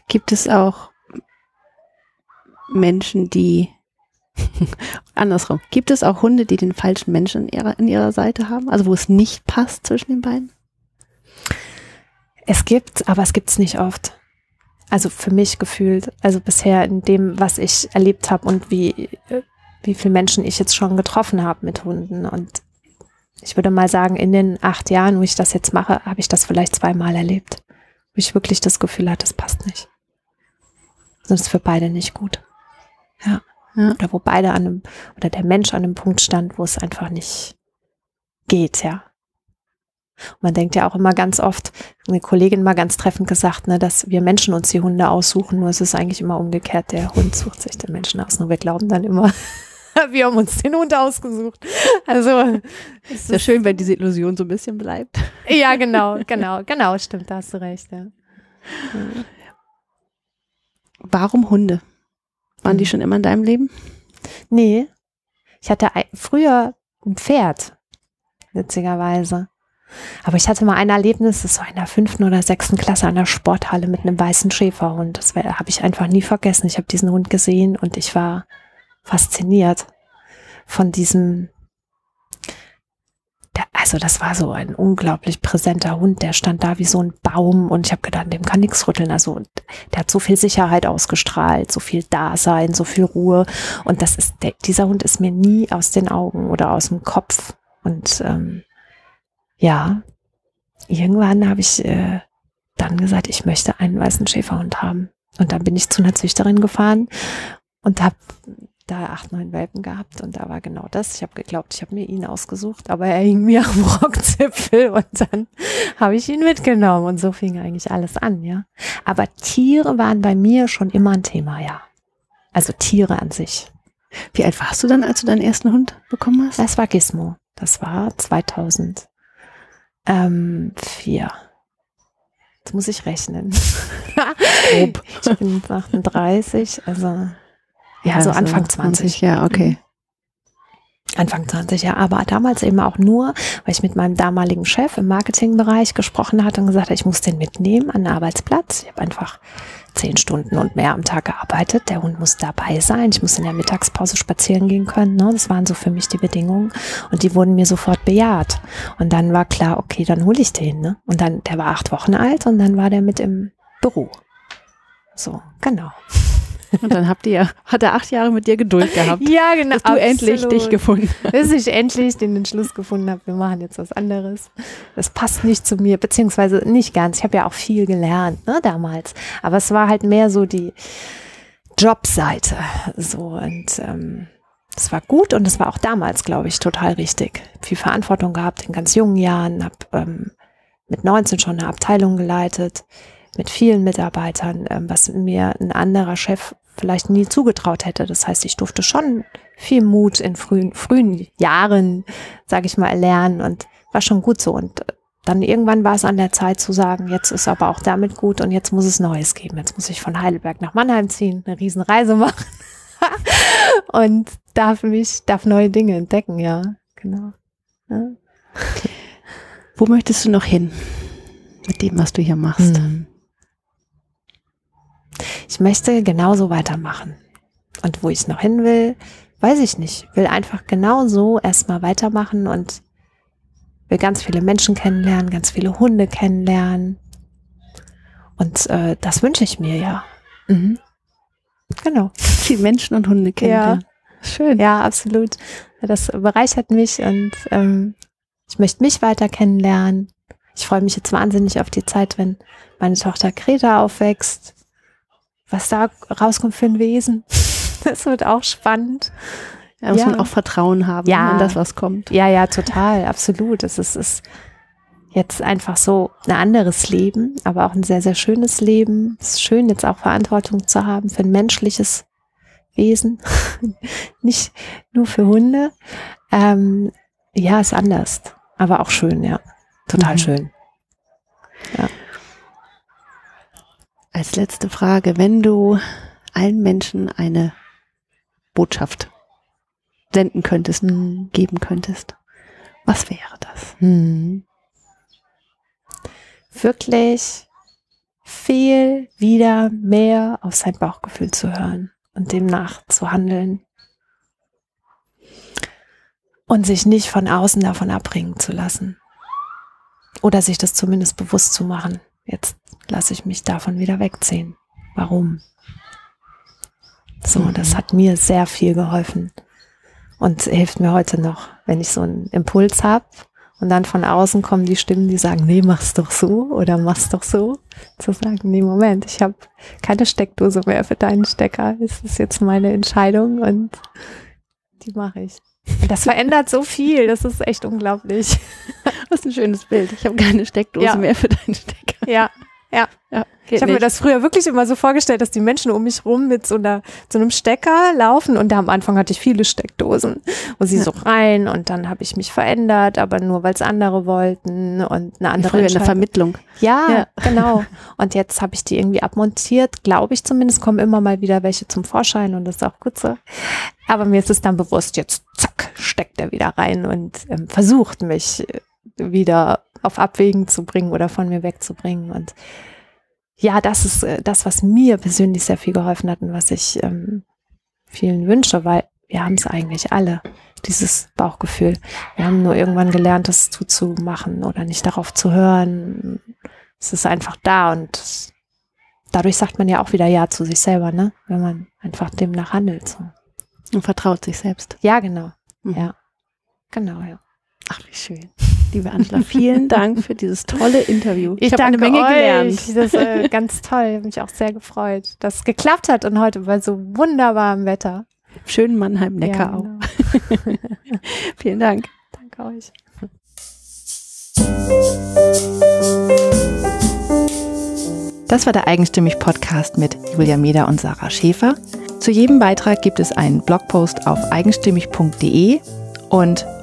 Gibt es auch Menschen, die andersrum, gibt es auch Hunde, die den falschen Menschen in ihrer, in ihrer Seite haben? Also wo es nicht passt zwischen den beiden? Es gibt, aber es gibt es nicht oft. Also für mich gefühlt, also bisher in dem, was ich erlebt habe und wie, wie viele Menschen ich jetzt schon getroffen habe mit Hunden. Und ich würde mal sagen, in den acht Jahren, wo ich das jetzt mache, habe ich das vielleicht zweimal erlebt. Wo ich wirklich das Gefühl hatte, das passt nicht. Das ist für beide nicht gut. Ja. ja. Oder wo beide an einem, oder der Mensch an einem Punkt stand, wo es einfach nicht geht, ja. Und man denkt ja auch immer ganz oft, eine Kollegin mal ganz treffend gesagt, ne, dass wir Menschen uns die Hunde aussuchen, nur es ist eigentlich immer umgekehrt, der Hund sucht sich den Menschen aus. Nur wir glauben dann immer, wir haben uns den Hund ausgesucht. Also ist ja schön, wenn diese Illusion so ein bisschen bleibt. Ja, genau, genau, genau, stimmt, da hast du recht, ja. Warum Hunde? Waren die hm. schon immer in deinem Leben? Nee. Ich hatte früher ein Pferd, witzigerweise. Aber ich hatte mal ein Erlebnis, das war in der fünften oder sechsten Klasse an der Sporthalle mit einem weißen Schäferhund. Das habe ich einfach nie vergessen. Ich habe diesen Hund gesehen und ich war fasziniert von diesem der, also das war so ein unglaublich präsenter Hund, der stand da wie so ein Baum und ich habe gedacht, dem kann nichts rütteln. Also der hat so viel Sicherheit ausgestrahlt, so viel Dasein, so viel Ruhe. Und das ist, der, dieser Hund ist mir nie aus den Augen oder aus dem Kopf. Und ähm, ja, irgendwann habe ich äh, dann gesagt, ich möchte einen weißen Schäferhund haben. Und dann bin ich zu einer Züchterin gefahren und habe da acht, neun Welpen gehabt und da war genau das. Ich habe geglaubt, ich habe mir ihn ausgesucht, aber er hing mir am Rockzipfel und dann habe ich ihn mitgenommen und so fing eigentlich alles an, ja. Aber Tiere waren bei mir schon immer ein Thema, ja. Also Tiere an sich. Wie alt warst du dann, als du deinen ersten Hund bekommen hast? Das war Gizmo. Das war 2004. Jetzt muss ich rechnen. ich bin 38, also ja, so Anfang 20. 20. Ja, okay. Anfang 20, ja, aber damals eben auch nur, weil ich mit meinem damaligen Chef im Marketingbereich gesprochen hatte und gesagt habe, ich muss den mitnehmen an den Arbeitsplatz. Ich habe einfach zehn Stunden und mehr am Tag gearbeitet. Der Hund muss dabei sein. Ich muss in der Mittagspause spazieren gehen können. Ne? Das waren so für mich die Bedingungen und die wurden mir sofort bejaht. Und dann war klar, okay, dann hole ich den. Ne? Und dann, der war acht Wochen alt und dann war der mit im Büro. So, genau. Und dann habt ihr, hat er acht Jahre mit dir Geduld gehabt. ja, genau. Dass du absolut. endlich dich gefunden hast. Bis ich endlich den Entschluss gefunden habe, wir machen jetzt was anderes. Das passt nicht zu mir, beziehungsweise nicht ganz. Ich habe ja auch viel gelernt, ne, damals. Aber es war halt mehr so die Jobseite. So und ähm, das war gut und es war auch damals, glaube ich, total richtig. Viel Verantwortung gehabt in ganz jungen Jahren, habe ähm, mit 19 schon eine Abteilung geleitet mit vielen Mitarbeitern, ähm, was mir ein anderer Chef vielleicht nie zugetraut hätte. Das heißt, ich durfte schon viel Mut in frühen, frühen Jahren, sage ich mal, erlernen und war schon gut so. Und dann irgendwann war es an der Zeit zu sagen, jetzt ist aber auch damit gut und jetzt muss es Neues geben. Jetzt muss ich von Heidelberg nach Mannheim ziehen, eine Riesenreise machen und darf mich, darf neue Dinge entdecken, ja, genau. Ja. Wo möchtest du noch hin mit dem, was du hier machst? Hm ich möchte genauso weitermachen. Und wo ich noch hin will, weiß ich nicht. Will einfach genauso erstmal weitermachen und will ganz viele Menschen kennenlernen, ganz viele Hunde kennenlernen. Und äh, das wünsche ich mir ja. Mhm. Genau. Viele Menschen und Hunde kennenlernen. Ja. Schön. Ja, absolut. Das bereichert mich und ähm, ich möchte mich weiter kennenlernen. Ich freue mich jetzt wahnsinnig auf die Zeit, wenn meine Tochter Greta aufwächst was da rauskommt für ein Wesen. Das wird auch spannend. Da muss ja. man auch Vertrauen haben ja. in das, was kommt. Ja, ja, total, absolut. Es ist, ist jetzt einfach so ein anderes Leben, aber auch ein sehr, sehr schönes Leben. Es ist schön, jetzt auch Verantwortung zu haben für ein menschliches Wesen, nicht nur für Hunde. Ähm, ja, ist anders, aber auch schön, ja. Total mhm. schön. Ja. Als letzte Frage, wenn du allen Menschen eine Botschaft senden könntest, hm. geben könntest, was wäre das? Hm. Wirklich viel wieder mehr auf sein Bauchgefühl zu hören und demnach zu handeln und sich nicht von außen davon abbringen zu lassen. Oder sich das zumindest bewusst zu machen. Jetzt lasse ich mich davon wieder wegziehen. Warum? So, mhm. das hat mir sehr viel geholfen und hilft mir heute noch, wenn ich so einen Impuls habe und dann von außen kommen die Stimmen, die sagen, nee, mach's doch so oder mach's doch so. Zu sagen, nee, Moment, ich habe keine Steckdose mehr für deinen Stecker. Es ist jetzt meine Entscheidung und die mache ich. Das verändert so viel, das ist echt unglaublich. Das ist ein schönes Bild. Ich habe keine Steckdose ja. mehr für deinen Stecker. Ja, ja. ja ich habe mir das früher wirklich immer so vorgestellt, dass die Menschen um mich rum mit so, einer, so einem Stecker laufen und da am Anfang hatte ich viele Steckdosen, wo sie ja. so rein und dann habe ich mich verändert, aber nur weil es andere wollten und eine andere früher in der Vermittlung. Ja, ja. genau. Und jetzt habe ich die irgendwie abmontiert, glaube ich zumindest, kommen immer mal wieder welche zum Vorschein und das ist auch gut so. Aber mir ist es dann bewusst, jetzt zack, steckt er wieder rein und ähm, versucht mich wieder auf Abwägen zu bringen oder von mir wegzubringen. Und ja, das ist äh, das, was mir persönlich sehr viel geholfen hat und was ich ähm, vielen wünsche, weil wir haben es eigentlich alle, dieses Bauchgefühl. Wir haben nur irgendwann gelernt, das zuzumachen oder nicht darauf zu hören. Es ist einfach da und dadurch sagt man ja auch wieder Ja zu sich selber, ne? Wenn man einfach demnach handelt. So. Und vertraut sich selbst. Ja, genau. Mhm. Ja. Genau, ja. Ach, wie schön. Liebe Angela, vielen Dank für dieses tolle Interview. Ich, ich habe eine Menge euch. gelernt. Das ist äh, ganz toll. Ich habe mich auch sehr gefreut, dass es geklappt hat und heute bei so wunderbarem Wetter. Schönen Mannheim-Neckarau. Ja, genau. vielen Dank. Danke euch. Das war der Eigenstimmig Podcast mit Julia Meder und Sarah Schäfer. Zu jedem Beitrag gibt es einen Blogpost auf eigenstimmig.de und